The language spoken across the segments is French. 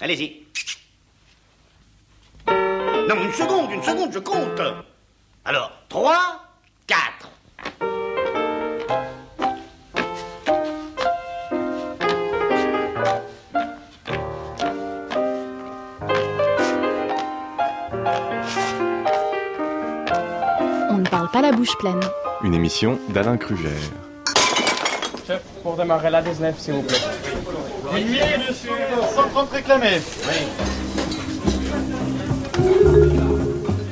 Allez-y. Non, une seconde, une seconde, je compte. Alors, 3, 4. On ne parle pas la bouche pleine. Une émission d'Alain Kruger. Chef, pour démarrer la 19, s'il vous plaît. Minuit, monsieur, 130 réclamés.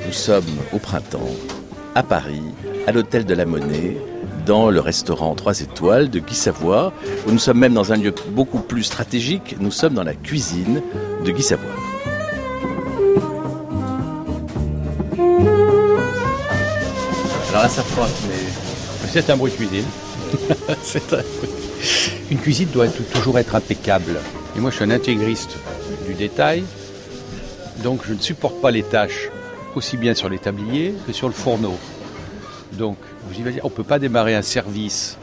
Nous sommes au printemps, à Paris, à l'hôtel de la Monnaie, dans le restaurant 3 étoiles de Guy Savoie, où nous sommes même dans un lieu beaucoup plus stratégique, nous sommes dans la cuisine de Guy Savoie. Alors là, ça frotte, mais C'est un bruit de cuisine. C'est un- Une cuisine doit toujours être impeccable. Et moi, je suis un intégriste du détail, donc je ne supporte pas les tâches aussi bien sur les tabliers que sur le fourneau. Donc, on ne peut pas démarrer un service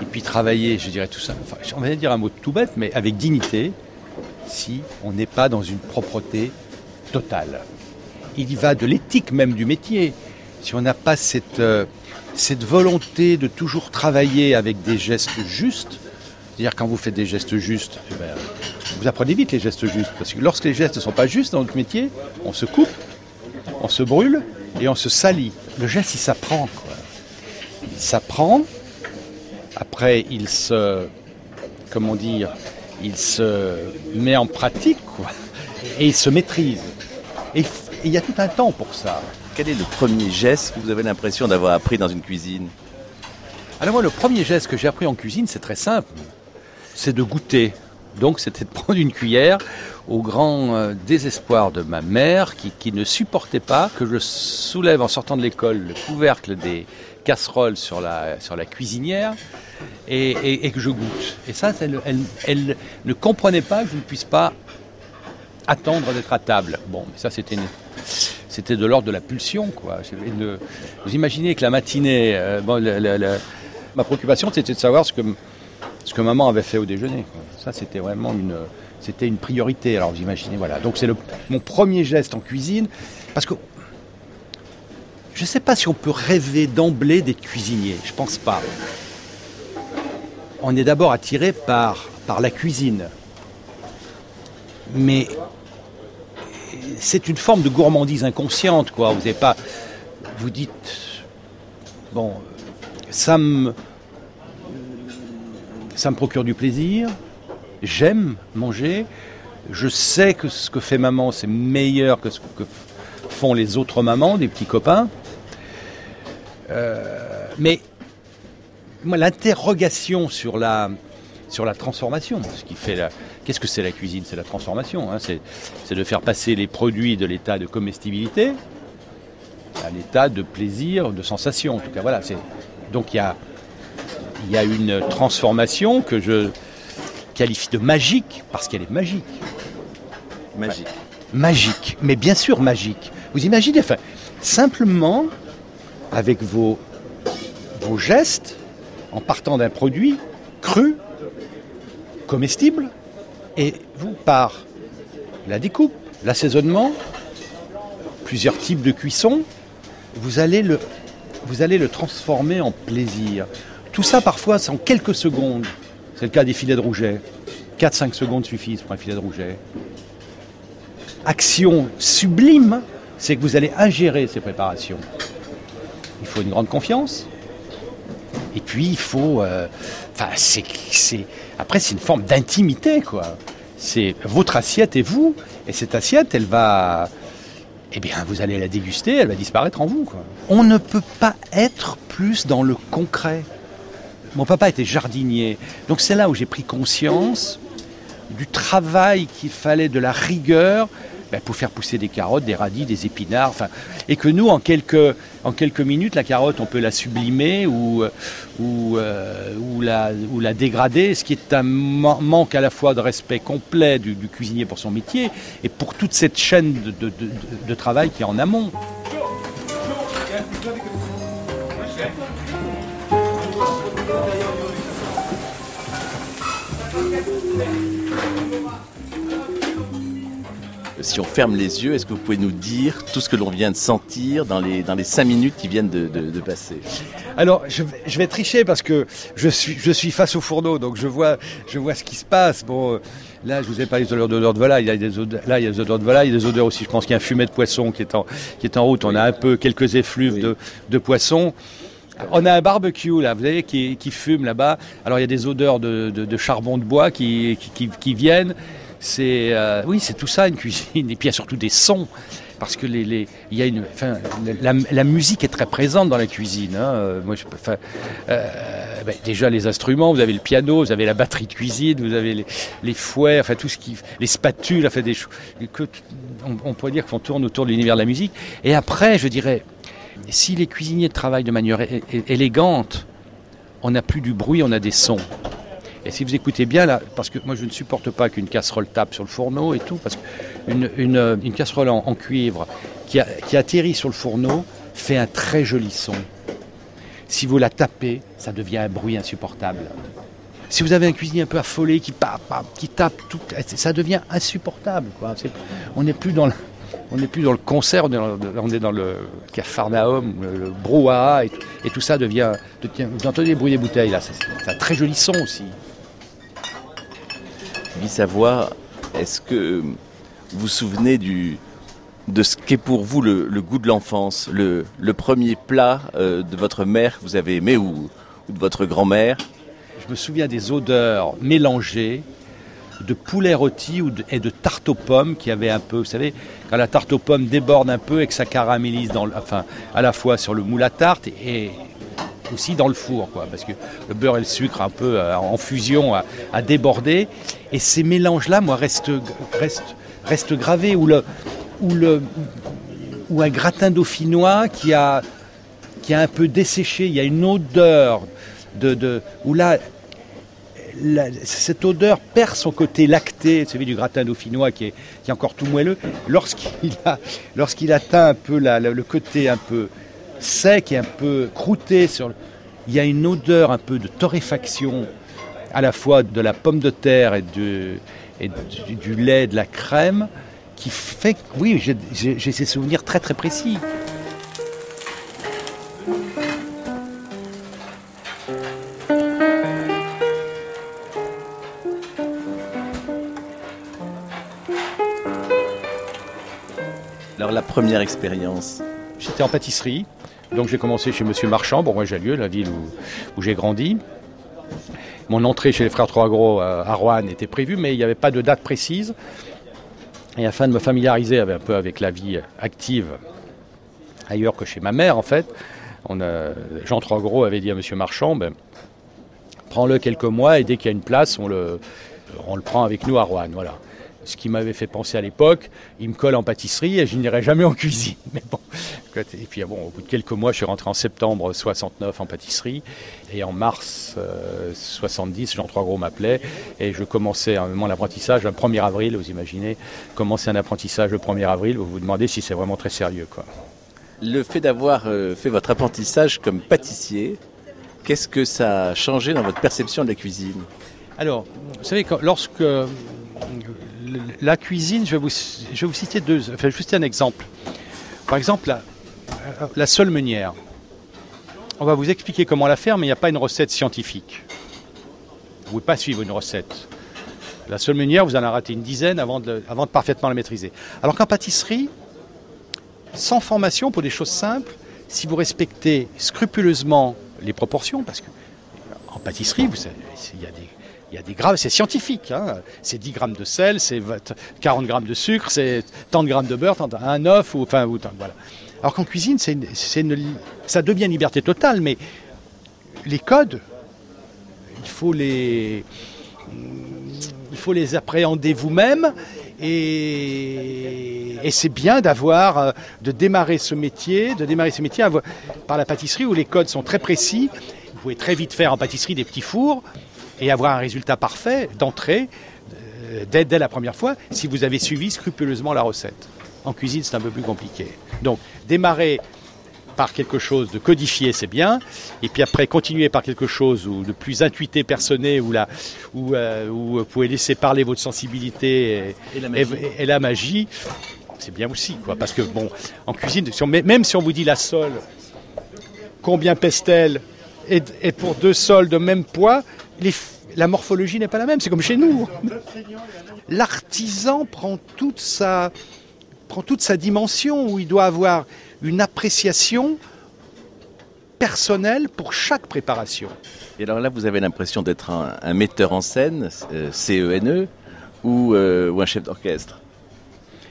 et puis travailler, je dirais tout ça, enfin, on va dire un mot tout bête, mais avec dignité, si on n'est pas dans une propreté totale. Il y va de l'éthique même du métier. Si on n'a pas cette, euh, cette volonté de toujours travailler avec des gestes justes, c'est-à-dire quand vous faites des gestes justes, eh ben, vous apprenez vite les gestes justes. Parce que lorsque les gestes ne sont pas justes dans notre métier, on se coupe, on se brûle et on se salit. Le geste, il s'apprend. Il s'apprend. Après, il se. Comment dire Il se met en pratique. Et il se maîtrise. Et il y a tout un temps pour ça. quel est le premier geste que vous avez l'impression d'avoir appris dans une cuisine Alors moi, le premier geste que j'ai appris en cuisine, c'est très simple. C'est de goûter. Donc c'était de prendre une cuillère au grand euh, désespoir de ma mère qui, qui ne supportait pas que je soulève en sortant de l'école le couvercle des casseroles sur la, sur la cuisinière et, et- et que je goûte. Et ça, elle, elle- elle ne comprenait pas que je ne puisse pas attendre d'être à table. Bon, mais ça c'était c'était de l'ordre de la pulsion, quoi. Vous imaginez que la matinée, euh, bon, ma préoccupation c'était de savoir ce que, ce que maman avait fait au déjeuner. Ça c'était vraiment une, c'était une priorité. Alors vous imaginez, voilà. Donc c'est le- mon premier geste en cuisine, parce que je ne sais pas si on peut rêver d'emblée d'être cuisinier. Je pense pas. On est d'abord attiré par, par la cuisine. Mais c'est une forme de gourmandise inconsciente, quoi. Vous n'avez pas, vous dites, bon, ça me, procure du plaisir. J'aime manger. Je sais que ce que fait maman, c'est meilleur que ce que font les autres mamans, des petits copains. Euh, mais moi, l'interrogation sur la, sur la transformation, ce qui fait la, qu'est-ce que c'est la cuisine? C'est la transformation. hein. c'est, de faire passer les produits de l'état de comestibilité à l'état de plaisir, de sensation. En tout cas, voilà. Donc il y a, il y a une transformation que je qualifie de magique parce qu'elle est magique Magique. magique, mais bien sûr magique. Vous imaginez, enfin, simplement avec vos, vos gestes, en partant d'un produit cru, comestible, et vous, par la découpe, l'assaisonnement, plusieurs types de cuisson, vous allez le, vous allez le transformer en plaisir. Tout ça, parfois, en quelques secondes. C'est le cas des filets de rouget. 4-5 secondes suffisent pour un filet de rouget action sublime, c'est que vous allez ingérer ces préparations. Il faut une grande confiance. Et puis il faut, euh, enfin c'est, après c'est une forme d'intimité quoi. C'est votre assiette et vous, et cette assiette elle va, eh bien vous allez la déguster, elle va disparaître en vous. On ne peut pas être plus dans le concret. Mon papa était jardinier, donc c'est là où j'ai pris conscience du travail qu'il fallait, de la rigueur ben, pour faire pousser des carottes, des radis, des épinards. Et que nous, en quelques, minutes, la carotte, on peut la sublimer ou, euh, ou, la, dégrader, ce qui est un man- manque à la fois de respect complet du, cuisinier pour son métier et pour toute cette chaîne de travail qui est en amont. Si on ferme les yeux, est-ce que vous pouvez nous dire tout ce que l'on vient de sentir dans les, dans les cinq minutes qui viennent de, de- de passer Alors, je, vais- je vais tricher parce que je suis, je suis face au fourneau, donc je vois, je vois ce qui se passe. Bon, euh, là, je vous ai parlé de l'odeur de volaille. Il y a des odeurs, là, il y a des odeurs de volaille, il y a des odeurs aussi. Je pense qu'il y a un fumet de poisson qui est en, qui est en route. On a un peu quelques effluves Oui. de, de poisson. On a un barbecue là, vous voyez, qui, qui fume là-bas. Alors il y a des odeurs de, de- de charbon de bois qui- qui viennent. C'est euh, oui, c'est tout ça une cuisine. Et puis il y a surtout des sons parce que les, les- y a une, la, musique est très présente dans la cuisine. hein. Euh, euh, ben, déjà les instruments, vous avez le piano, vous avez la batterie de cuisine, vous avez les, les fouets, enfin tout ce qui, les spatules, enfin des choses on, on pourrait dire qu'on tourne autour de l'univers de la musique. Et après, je dirais, si les cuisiniers travaillent de manière élégante, on n'a plus du bruit, on a des sons. Et si vous écoutez bien là, parce que moi je ne supporte pas qu'une casserole tape sur le fourneau et tout, parce qu'une une, euh, une casserole en, cuivre qui, atterrit sur le fourneau fait un très joli son. Si vous la tapez, ça devient un bruit insupportable. Si vous avez un cuisinier un peu affolé qui, qui tape tout, ça devient insupportable. On n'est plus dans le, concert, on est dans, le- on le capharnaüm, le, le brouhaha, et, tout- ça devient. devient- Vous entendez le bruit des bouteilles là, c'est un très joli son aussi. Guy Savoie, est-ce que vous vous souvenez du, de ce qu'est pour vous le, goût de l'enfance, le, premier plat euh, de votre mère que vous avez aimé ou, de votre grand-mère? Je me souviens des odeurs mélangées de poulet rôti ou de- et de tarte aux pommes qui avait un peu, vous savez, quand la tarte aux pommes déborde un peu et que ça caramélise dans enfin, à la fois sur le moule à tarte et aussi dans le four, parce que le beurre et le sucre un peu euh, en fusion à, à déborder. Et ces mélanges-là, moi, restent, gravés. Ou, un gratin dauphinois qui a, a un peu desséché. Il y a une odeur de, de où là, cette odeur perd son côté lacté, celui du gratin dauphinois qui est, encore tout moelleux, lorsqu'il a- atteint un peu le côté un peu sec et un peu croûté, sur le- il y a une odeur un peu de torréfaction à la fois de la pomme de terre et, de, et du, du lait, de la crème, qui fait que, oui, j'ai ces souvenirs très très précis. Alors la première expérience, J'étais en pâtisserie, donc j'ai commencé chez Monsieur Marchand, Bourgoin-Jallieu, la ville où, j'ai grandi. Mon entrée chez les frères Trois Gros euh, à Roanne était prévue, mais il n'y avait pas de date précise. Et afin de me familiariser un peu avec la vie active ailleurs que chez ma mère, en fait, a- Jean Trois Gros avait dit à Monsieur Marchand, ben, prends-le quelques mois et dès qu'il y a une place, on le, on le prend avec nous à Roanne. Voilà. Ce qui m'avait fait penser à l'époque, il me colle en pâtisserie et je n'irai jamais en cuisine. Mais bon, et puis bon, au bout de quelques mois, je suis rentré en septembre 69 en pâtisserie et en mars euh, 70, Jean Trois Gros m'appelait et je commençais un- mon apprentissage le 1er avril. Vous imaginez, commencer un apprentissage le 1er avril, vous vous demandez si c'est vraiment très sérieux. Quoi. le fait d'avoir euh, fait votre apprentissage comme pâtissier, qu'est-ce que ça a changé dans votre perception de la cuisine? Alors, vous savez, quand- lorsque euh, la cuisine, je vais vous, citer un exemple. Par exemple, la, seule meunière. On va vous expliquer comment la faire, mais il n'y a pas une recette scientifique. Vous ne pouvez pas suivre une recette. La seule meunière, vous en avez raté une dizaine avant de, avant de parfaitement la maîtriser. Alors qu'en pâtisserie, sans formation pour des choses simples, si vous respectez scrupuleusement les proportions, parce que en pâtisserie, vous savez, il y a des, il y a des grammes, c'est scientifique. hein. C'est 10 grammes de sel, c'est 20 40 grammes de sucre, c'est tant de grammes de beurre, tant un œuf, ou enfin, voilà. Alors qu'en cuisine, ça devient une liberté totale, mais les codes, il faut les, appréhender vous-même. Et, et c'est bien d'avoir, euh, de démarrer ce métier, de démarrer ce métier par la pâtisserie où les codes sont très précis. Vous pouvez très vite faire en pâtisserie des petits fours et avoir un résultat parfait d'entrée euh, dès, dès la première fois si vous avez suivi scrupuleusement la recette. En cuisine, c'est un peu plus compliqué. Donc, démarrer par quelque chose de codifié, c'est bien. Et puis après, continuer par quelque chose ou de plus intuité, personné, où, où, euh, où vous pouvez laisser parler votre sensibilité et, Et la magie. et- et la magie, c'est bien aussi. Quoi, parce que, bon, en cuisine, même si on vous dit la sole, combien pèse-t-elle? Et, et pour deux sols de même poids, les la morphologie n'est pas la même. C'est comme chez nous. L'artisan prend toute sa prend toute sa dimension où il doit avoir une appréciation personnelle pour chaque préparation. Et alors là, vous avez l'impression d'être un, un metteur en scène, euh, CENE, ou, euh, ou un chef d'orchestre?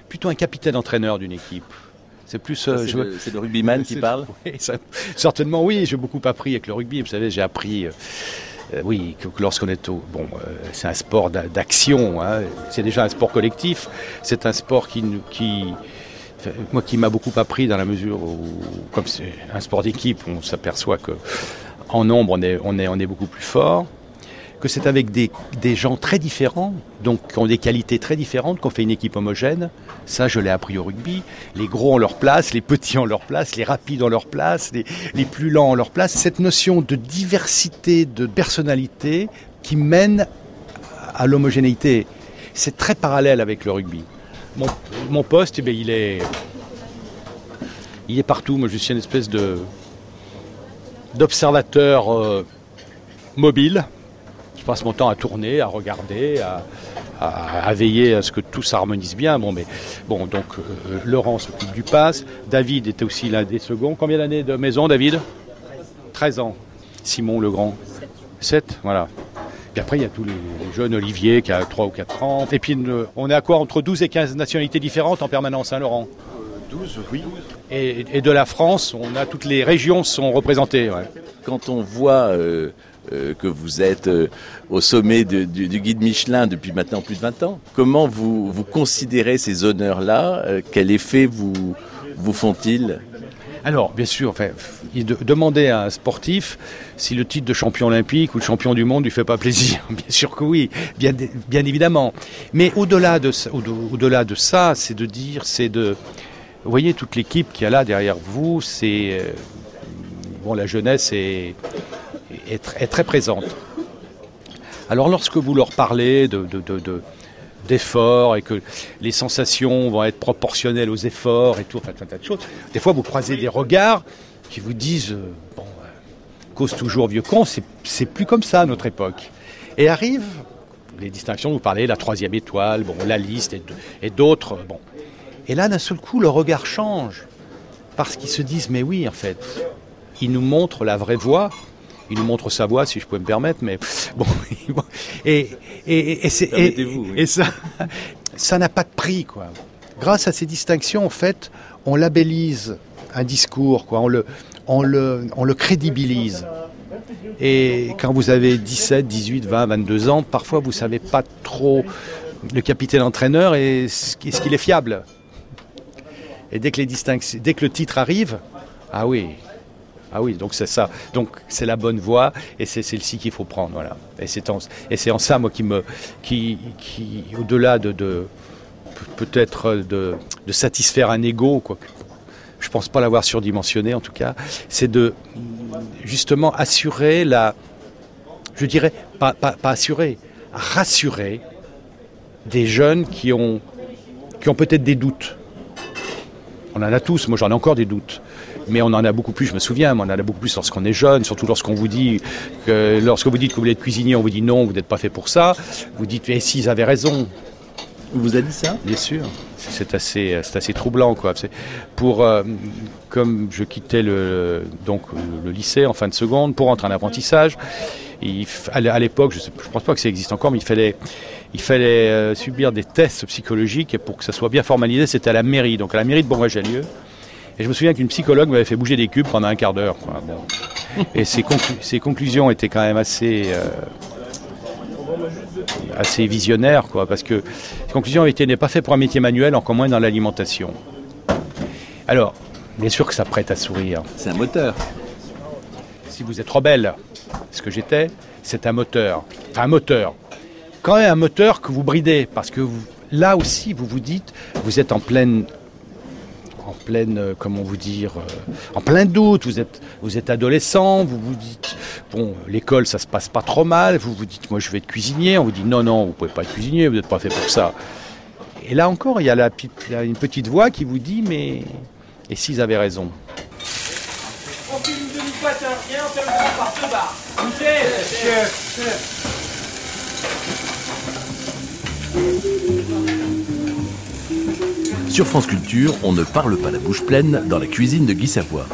Plutôt un capitaine entraîneur d'une équipe. C'est plus. euh, c'est, je- le, c'est le rugbyman qui parle? Oui, ça- certainement oui, j'ai beaucoup appris avec le rugby. Vous savez, j'ai appris, euh, oui, lorsqu'on est au, bon, euh, c'est un sport d'a- d'action. hein. C'est déjà un sport collectif. C'est un sport qui, moi, qui m'a beaucoup appris dans la mesure où, comme c'est un sport d'équipe, on s'aperçoit que en nombre, on est beaucoup plus fort. Que c'est avec des, gens très différents, donc qui ont des qualités très différentes, qu'on fait une équipe homogène. Ça, je l'ai appris au rugby. Les gros ont leur place, les petits ont leur place, les rapides ont leur place, les, plus lents ont leur place. Cette notion de diversité de personnalité qui mène à l'homogénéité, c'est très parallèle avec le rugby. Mon, poste, eh il est, il est partout. Moi, je suis une espèce de d'observateur euh, mobile. Je passe mon temps à tourner, à regarder, à, à- à veiller à ce que tout s'harmonise bien. Bon, mais bon, donc euh, Laurent s'occupe du pass. David était aussi l'un des seconds. Combien d'années de maison, David? 13 ans. Simon le grand? 7, voilà. Puis après, il y a tous les, les jeunes, Olivier qui a 3 ou 4 ans. Et puis, euh, on est à quoi? Entre 12 et 15 nationalités différentes en permanence, hein, Laurent? 12, oui. et, et de la France, on a toutes les régions sont représentées. ouais. Quand on voit euh, euh, que vous êtes euh, au sommet du, guide Michelin depuis maintenant plus de 20 ans, comment vous, vous considérez ces honneurs-là Euh, Quel effet vous, vous font-ils? Alors, bien sûr, enfin, demander à un sportif si le titre de champion olympique ou de champion du monde lui fait pas plaisir. Bien sûr que oui, bien, évidemment. Mais au-delà de, ça- c'est de dire, c'est de... Vous voyez, toute l'équipe qui est là derrière vous, c'est... Bon, la jeunesse est, est, tr- est très présente. Alors, lorsque vous leur parlez de... de- de- de- d'efforts et que les sensations vont être proportionnelles aux efforts et tout, un tas de choses. Des fois, vous croisez des regards qui vous disent, euh, bon, euh, cause toujours vieux con, c'est, plus comme ça à notre époque. Et arrivent les distinctions, vous parlez, la troisième étoile, bon, la liste et, d'autres, euh, bon. Et là, d'un seul coup, le regard change. Parce qu'ils se disent, mais oui, en fait, il nous montre la vraie voie. Il nous montre sa voix, si je peux me permettre, mais bon. Et, et, et, c'est- et- Permettez-vous, oui. et ça, ça n'a pas de prix, quoi. Grâce à ces distinctions, en fait, on labellise un discours, quoi. On le, on le, on le crédibilise. Et quand vous avez 17, 18, 20, 22 ans, parfois vous savez pas trop le capitaine entraîneur et ce qu'il est fiable. Et dès que les distinctions, dès que le titre arrive, ah oui, ah oui, donc c'est ça. Donc c'est la bonne voie et c'est celle-ci qu'il faut prendre, voilà. Et c'est en, ça moi qui me, qui, qui au-delà de, de pe- peut-être de, de satisfaire un ego, quoi. Je pense pas l'avoir surdimensionné en tout cas. C'est de justement assurer la, je dirais pas assurer, rassurer des jeunes qui ont, qui ont peut-être des doutes. On en a tous, moi j'en ai encore des doutes. Mais on en a beaucoup plus, je me souviens, mais on en a beaucoup plus lorsqu'on est jeune, surtout lorsqu'on vous dit que lorsque vous dites que vous voulez être cuisinier, on vous dit non, vous n'êtes pas fait pour ça. Vous dites, eh si, ils avaient raison. On vous a dit ça? Bien sûr, c'est assez, c'est assez troublant quoi. Pour, euh, comme je quittais le, donc le lycée en fin de seconde pour entrer en apprentissage, il à l'é- à l'époque, je ne pense pas que ça existe encore, mais il fallait, il fallait euh, subir des tests psychologiques et pour que ça soit bien formalisé, c'était à la mairie, donc à la mairie de Bourgoin-Jallieu. Et je me souviens qu'une psychologue m'avait fait bouger des cubes pendant un quart d'heure. Bon. Et ses, conclu- ses conclusions étaient quand même assez, euh, assez visionnaires, quoi, parce que les conclusions étaient n'est pas fait pour un métier manuel, encore moins dans l'alimentation. Alors, bien sûr que ça prête à sourire. C'est un moteur. Si vous êtes rebelle, ce que j'étais, c'est un moteur. Enfin, un moteur. Quand même un moteur que vous bridez, parce que vous- là aussi, vous vous dites, vous êtes en pleine, pleine, euh, comment vous dire, euh, en plein doute. Vous êtes, vous êtes adolescent, vous vous dites, bon, l'école, ça se passe pas trop mal. Vous vous dites, moi, je vais être cuisinier. On vous dit, non, non, vous pouvez pas être cuisinier, vous n'êtes pas fait pour ça. Et là encore, il y a, la, une petite voix qui vous dit, mais et s'ils avaient raison? On fait une demi-boîte, et on fait le par deux barres. Sur France Culture, on ne parle pas la bouche pleine dans la cuisine de Guy Savoie.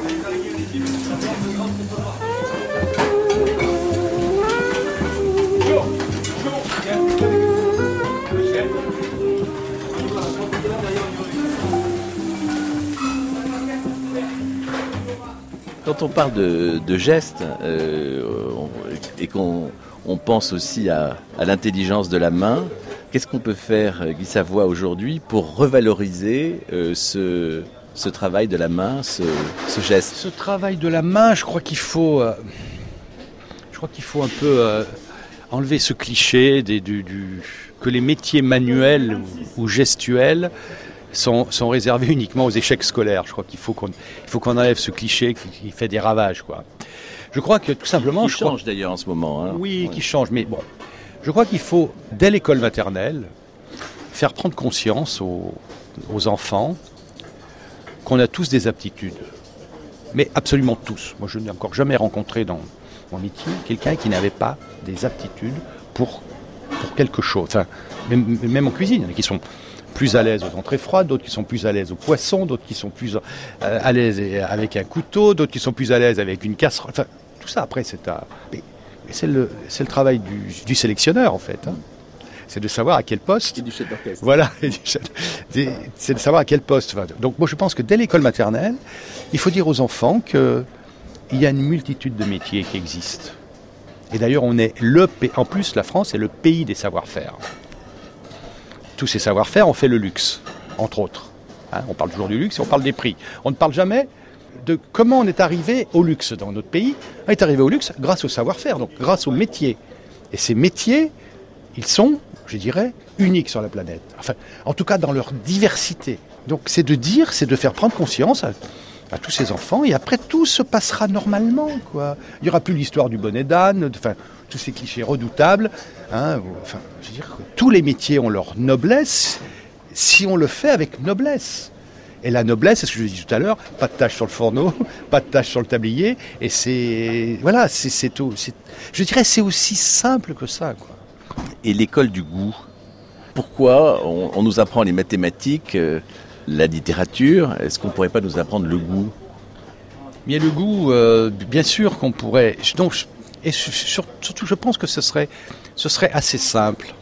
Quand on parle de, gestes euh, et qu'on on pense aussi à l'intelligence de la main, qu'est-ce qu'on peut faire, euh, Guy Savoie, aujourd'hui pour revaloriser euh, ce, ce travail de la main, ce, ce geste? Ce travail de la main, je crois qu'il faut, euh, je crois qu'il faut un peu euh, enlever ce cliché des- du, du- que les métiers manuels ou, gestuels sont, sont réservés uniquement aux échecs scolaires. Je crois qu'il faut qu'on qu'on enlève ce cliché qui, fait des ravages. Quoi. Je crois que tout simplement, Qui je crois- change d'ailleurs en ce moment. hein. oui, Ouais. qui change. Mais bon, je crois qu'il faut, dès l'école maternelle, faire prendre conscience aux, enfants qu'on a tous des aptitudes. Mais absolument tous. Moi, je n'ai encore jamais rencontré dans mon métier quelqu'un qui n'avait pas des aptitudes pour, quelque chose. Même, en cuisine, il y en a qui sont plus à l'aise aux entrées froides, d'autres qui sont plus à l'aise aux poissons, d'autres qui sont plus euh, à l'aise avec un couteau, d'autres qui sont plus à l'aise avec une casserole. Enfin, tout ça, après, c'est à... c'est le, travail du, du sélectionneur, en fait. hein. C'est de savoir à quel poste. Et du chef d'orchestre. Voilà, c'est de savoir à quel poste. Enfin, Donc moi je pense que dès l'école maternelle, il faut dire aux enfants qu'il y a une multitude de métiers qui existent. Et d'ailleurs, on est le pays. En plus, la France est le pays des savoir-faire. Tous ces savoir-faire ont fait le luxe, entre autres. Hein, on parle toujours du luxe et on parle des prix. On ne parle jamais de comment on est arrivé au luxe dans notre pays. On est arrivé au luxe grâce au savoir-faire, donc grâce aux métiers. Et ces métiers, ils sont, je dirais, uniques sur la planète. Enfin, en tout cas, dans leur diversité. Donc, c'est de dire, c'est de faire prendre conscience à, à tous ces enfants, et après, tout se passera normalement, quoi. Il n'y aura plus l'histoire du bonnet d'âne, enfin, tous ces clichés redoutables. hein. Enfin, je veux dire, tous les métiers ont leur noblesse, si on le fait avec noblesse. Et la noblesse, c'est ce que je disais tout à l'heure, pas de tache sur le fourneau, pas de tache sur le tablier, et c'est voilà, c'est c'est tout. c'est- Je dirais, c'est aussi simple que ça, quoi. Et l'école du goût. Pourquoi on, on nous apprend les mathématiques, euh, la littérature Est-ce qu'on ne pourrait pas nous apprendre le goût? Mais le goût, euh, bien sûr qu'on pourrait. Donc, et sur- sur- surtout, je pense que ce serait, ce serait assez simple.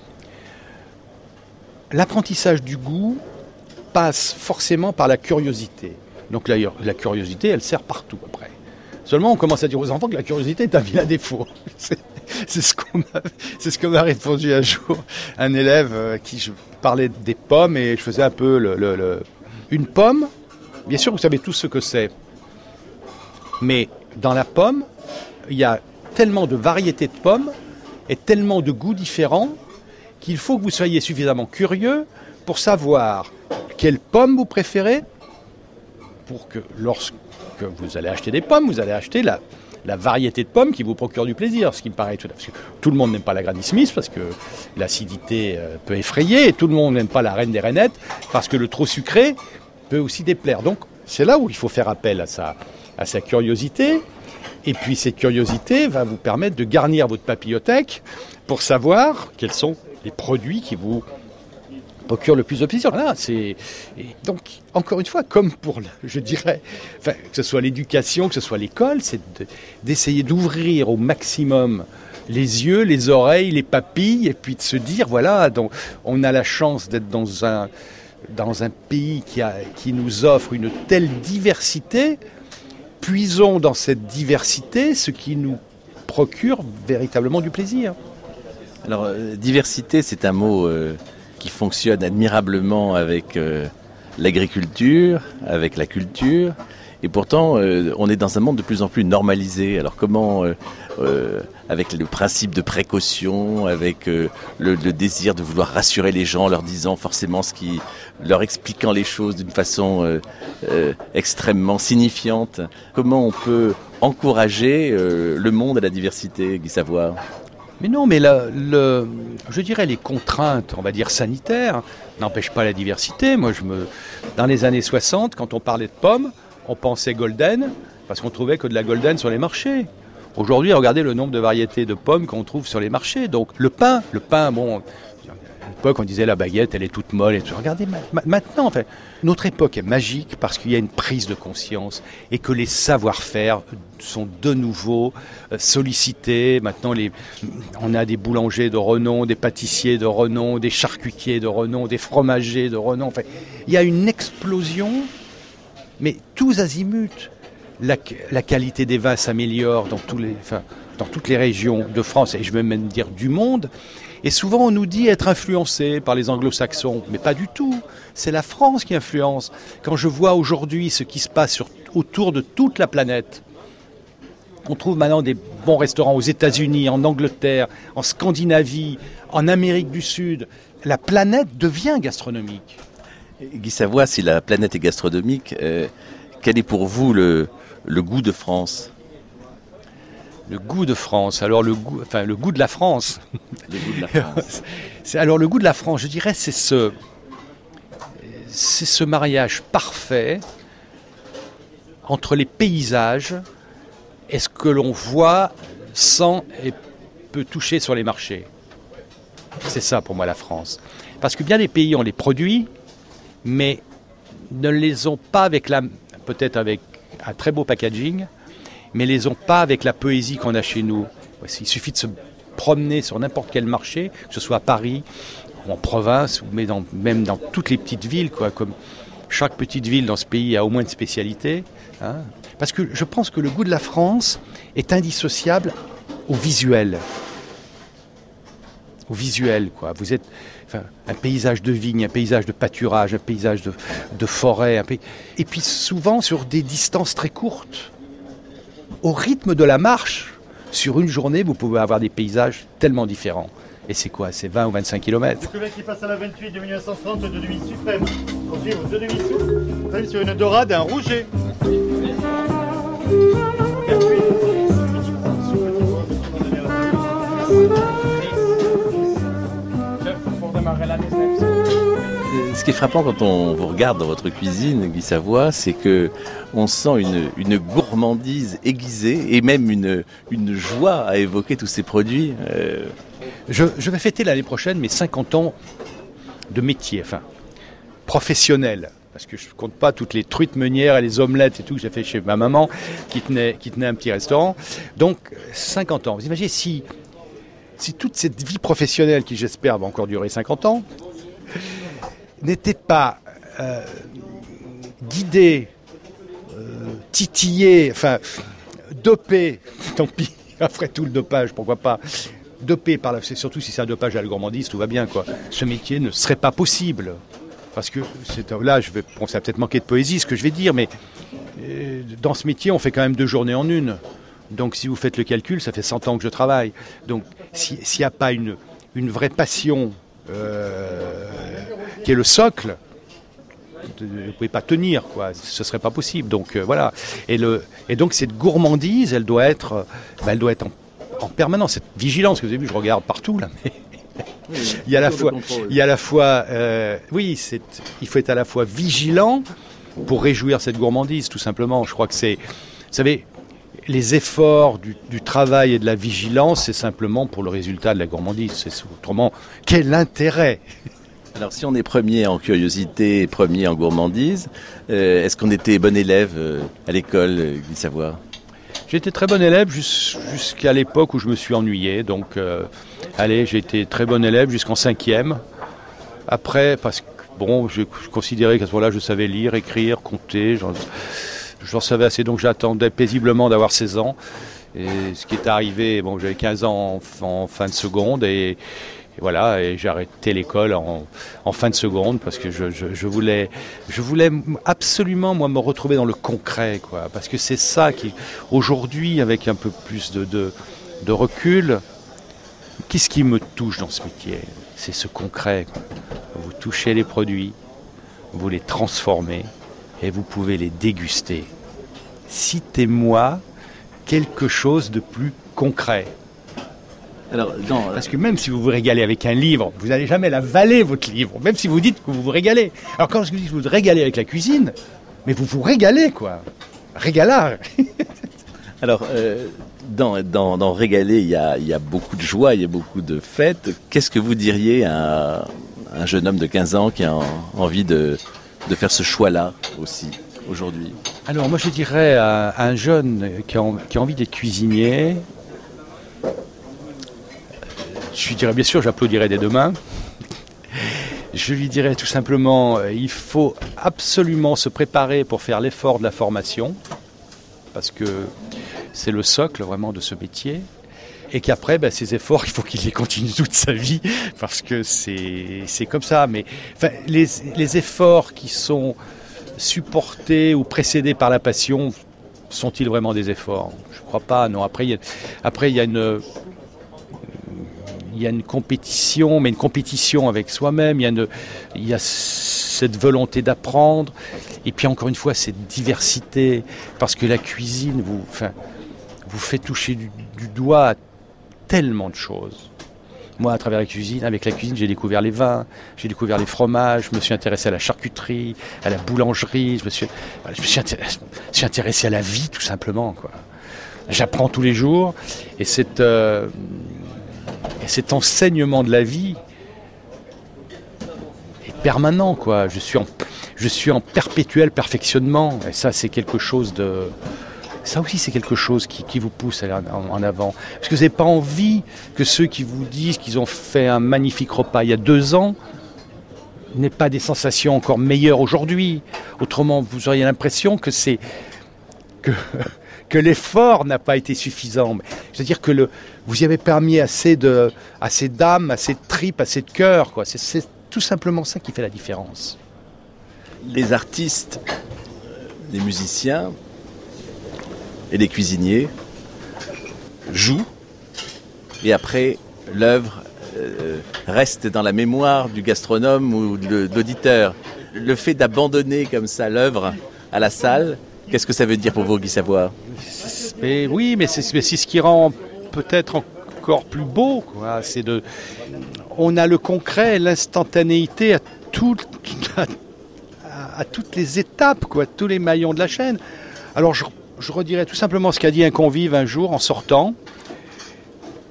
L'apprentissage du goût passe forcément par la curiosité. Donc la, la curiosité, elle sert partout après. Seulement, on commence à dire aux enfants que la curiosité est un vilain défaut. C'est ce qu'on m'a ce répondu un jour un élève euh, qui je parlais des pommes et je faisais un peu le- une pomme. Bien sûr, vous savez tous ce que c'est. Mais dans la pomme, il y a tellement de variétés de pommes et tellement de goûts différents qu'il faut que vous soyez suffisamment curieux pour savoir quelle pomme vous préférez pour que lorsque vous allez acheter des pommes, vous allez acheter la, variété de pommes qui vous procure du plaisir, ce qui me paraît tout à fait. Parce que tout le monde n'aime pas la Granny Smith parce que l'acidité euh, peut effrayer, et tout le monde n'aime pas la Reine des Rainettes parce que le trop sucré peut aussi déplaire. Donc c'est là où il faut faire appel à sa, à sa curiosité. Et puis cette curiosité va vous permettre de garnir votre papillothèque pour savoir quels sont les produits qui vous procurent le plus de plaisir. Voilà, c'est donc encore une fois, comme pour, je dirais, que ce soit l'éducation, que ce soit l'école, c'est de- d'essayer d'ouvrir au maximum les yeux, les oreilles, les papilles, et puis de se dire voilà, on a la chance d'être dans un pays qui nous offre une telle diversité, puisons dans cette diversité ce qui nous procure véritablement du plaisir. Alors, euh, diversité, c'est un mot euh, qui fonctionne admirablement avec euh, l'agriculture, avec la culture. Et pourtant, euh, on est dans un monde de plus en plus normalisé. Alors, comment euh, avec le principe de précaution, avec le, désir de vouloir rassurer les gens, en leur disant forcément ce qui, leur expliquant les choses d'une façon extrêmement signifiante. Comment on peut encourager le monde à la diversité, Guy Savoie? Mais non, mais le, je dirais les contraintes, on va dire sanitaires, n'empêchent pas la diversité. Moi, je me, dans les années 60, quand on parlait de pommes, on pensait golden parce qu'on trouvait que de la golden sur les marchés. Aujourd'hui, regardez le nombre de variétés de pommes qu'on trouve sur les marchés. Donc le pain, le pain, bon, à l'époque on disait la baguette, elle est toute molle et tout. Regardez ma- ma- maintenant, en notre époque est magique parce qu'il y a une prise de conscience et que les savoir-faire sont de nouveau euh, sollicités. Maintenant, on a des boulangers de renom, des pâtissiers de renom, des charcutiers de renom, des fromagers de renom. Enfin, il y a une explosion, mais tous azimuts. La, qualité des vins s'améliore dans toutes les régions de France et je vais même dire du monde. Et souvent, on nous dit être influencé par les anglo-saxons, mais pas du tout. C'est la France qui influence. Quand je vois aujourd'hui ce qui se passe autour de toute la planète, on trouve maintenant des bons restaurants aux États-Unis, en Angleterre, en Scandinavie, en Amérique du Sud. La planète devient gastronomique. Guy Savoie, si la planète est gastronomique, euh, quel est pour vous le goût de France? Le goût de France, alors le goût, enfin le goût de la France. Le goût de la France. C'est alors le goût de la France, je dirais, c'est ce, c'est ce mariage parfait entre les paysages et ce que l'on voit sans et peut toucher sur les marchés. C'est ça pour moi la France. Parce que bien des pays ont les produits, mais ne les ont pas avec la, peut-être avec un très beau packaging, mais les ont pas avec la poésie qu'on a chez nous. Il suffit de se promener sur n'importe quel marché, que ce soit à Paris ou en province, ou même dans toutes les petites villes, quoi, comme chaque petite ville dans ce pays a au moins une spécialité. hein. Parce que je pense que le goût de la France est indissociable au visuel. Au visuel, quoi. Vous êtes un paysage de vigne, un paysage de pâturage, un paysage de, de forêt, et puis souvent sur des distances très courtes au rythme de la marche, sur une journée, vous pouvez avoir des paysages tellement différents. Et c'est quoi C'est 20 ou 25 km Le mec qui passe à la 28 de 1930 de demi suprême. On suit aux deux demi sous. Prennent sur une dorade un rouget. Pour démarrer l'année Euh, Ce qui est frappant quand on vous regarde dans votre cuisine, Guy Savoie, c'est que on sent une, gourmandise aiguisée et même une, joie à évoquer tous ces produits. Euh, je, je vais fêter l'année prochaine mes 50 ans de métier, enfin, professionnel. Parce que je ne compte pas toutes les truites meunières et les omelettes et tout que j'ai fait chez ma maman qui tenait, qui tenait un petit restaurant. Donc, 50 ans. Vous imaginez si, si toute cette vie professionnelle, qui j'espère va encore durer 50 ans, n'était pas euh, guidée, euh, titillée, enfin, dopée, tant pis, après tout le dopage, pourquoi pas, dopé par la, surtout si c'est un dopage à la gourmandise, tout va bien quoi. Ce métier ne serait pas possible. Parce que c'est, là, je vais, bon, ça peut-être manquer de poésie ce que je vais dire, mais euh, dans ce métier, on fait quand même deux journées en une. Donc si vous faites le calcul, ça fait 100 ans que je travaille. Donc si- s'il n'y a pas une, vraie passion euh, qui est le socle, vous ne pouvez pas tenir, quoi. Ce serait pas possible. Donc euh, voilà. Et, le, et donc cette gourmandise, elle doit être, euh, elle doit être en, en permanence. Cette vigilance que vous avez vu, je regarde partout là. Mais il y a la fois, il y a à la fois, euh, oui, il faut être à la fois vigilant pour réjouir cette gourmandise, tout simplement. Je crois que c'est, vous savez, les efforts du, du travail et de la vigilance, c'est simplement pour le résultat de la gourmandise. C'est autrement, quel intérêt? Alors si on est premier en curiosité et premier en gourmandise, euh, est-ce qu'on était bon élève euh, à l'école, euh, Guy Savoie J'étais très bon élève jus- jusqu'à l'époque où je me suis ennuyé. Donc, euh, allez, été très bon élève jusqu'en cinquième. Après, parce que, bon, je, considérais qu'à ce moment-là, je savais lire, écrire, compter. J'en, j'en savais assez, donc j'attendais paisiblement d'avoir 16 ans. Et ce qui est arrivé, bon, j'avais 15 ans en, en fin de seconde et, et voilà, et j'ai arrêté l'école en, fin de seconde parce que je, voulais, absolument moi me retrouver dans le concret, quoi, parce que c'est ça qui, aujourd'hui, avec un peu plus de, recul, qu'est-ce qui me touche dans ce métier? C'est ce concret. Vous touchez les produits, vous les transformez et vous pouvez les déguster. Citez-moi quelque chose de plus concret. Alors, dans, Parce que même si vous vous régalez avec un livre, vous n'allez jamais l'avaler, votre livre. Même si vous dites que vous vous régalez. Alors quand je dis que vous vous régalez avec la cuisine, mais vous vous régalez, quoi. Régalard. alors euh, dans, dans, dans Régaler, il y a, il y a beaucoup de joie, il y a beaucoup de fêtes. Qu'est-ce que vous diriez à un jeune homme de 15 ans qui a en- envie de, de faire ce choix-là aussi, aujourd'hui? Alors moi je dirais à, un jeune qui a envie d'être cuisinier, je lui dirais bien sûr, j'applaudirais dès demain. Je lui dirais tout simplement, euh, il faut absolument se préparer pour faire l'effort de la formation, parce que c'est le socle vraiment de ce métier. Et qu'après, ben, ces efforts, il faut qu'il les continue toute sa vie, parce que c'est comme ça. Mais les, efforts qui sont supportés ou précédés par la passion, sont-ils vraiment des efforts? Je ne crois pas. Non. Après, après, il y a une il y a une compétition, mais une compétition avec soi-même. Il y a, cette volonté d'apprendre. Et puis encore une fois, cette diversité. Parce que la cuisine vous, fait toucher du, doigt tellement de choses. Moi, à travers la cuisine, avec la cuisine, j'ai découvert les vins, j'ai découvert les fromages, je me suis intéressé à la charcuterie, à la boulangerie, je me suis, intéressé, à la vie, tout simplement. J'apprends tous les jours, et cette, euh, et cet enseignement de la vie est permanent. Quoi. Je, suis en, je suis en perpétuel perfectionnement. Et ça, c'est quelque chose de. Ça aussi, c'est quelque chose qui, qui vous pousse à aller en, en avant. Parce que vous n'avez pas envie que ceux qui vous disent qu'ils ont fait un magnifique repas il y a deux ans n'aient pas des sensations encore meilleures aujourd'hui. Autrement, vous auriez l'impression que c'est. que que l'effort n'a pas été suffisant. C'est-à-dire que le, vous y avez permis assez de, assez d'âme, assez de tripes, assez de cœur. C'est, tout simplement ça qui fait la différence. Les artistes, les musiciens et les cuisiniers jouent et après l'œuvre euh, reste dans la mémoire du gastronome ou de l'auditeur. Le fait d'abandonner comme ça l'œuvre à la salle, qu'est-ce que ça veut dire pour vous, Guy Savoie? Mais oui, mais c'est, ce qui rend peut-être encore plus beau. De, on a le concret, l'instantanéité à, tout, à, à toutes les étapes, quoi, tous les maillons de la chaîne. Alors je, je redirais tout simplement ce qu'a dit un convive un jour en sortant.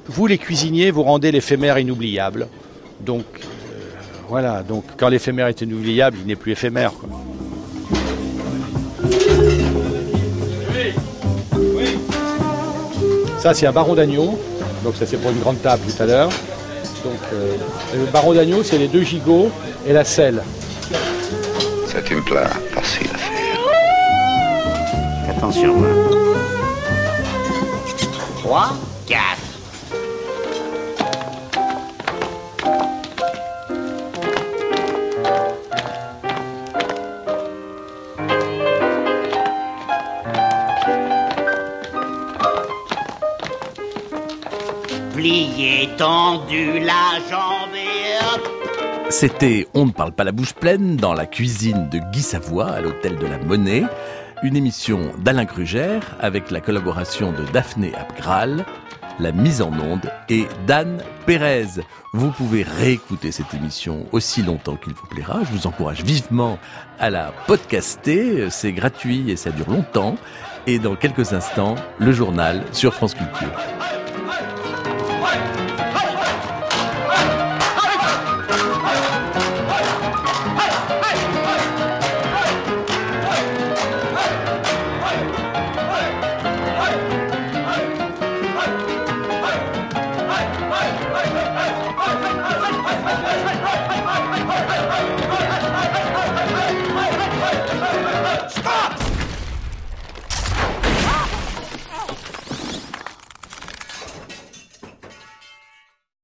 Vous les cuisiniers, vous rendez l'éphémère inoubliable. Donc euh, voilà, donc quand l'éphémère est inoubliable, il n'est plus éphémère. Ça, c'est un baron d'agneau. Donc, ça, c'est pour une grande table tout à l'heure. Donc, euh, le baron d'agneau, c'est les deux gigots et la selle. C'est une plat facile à faire. Attention, hein. 3, C'était On ne parle pas la bouche pleine dans la cuisine de Guy Savoie à l'hôtel de la Monnaie, une émission d'Alain Crugère avec la collaboration de Daphné Abgral, la mise en onde et d'Anne Pérez. Vous pouvez réécouter cette émission aussi longtemps qu'il vous plaira. Je vous encourage vivement à la podcaster. C'est gratuit et ça dure longtemps. Et dans quelques instants, le journal sur France Culture.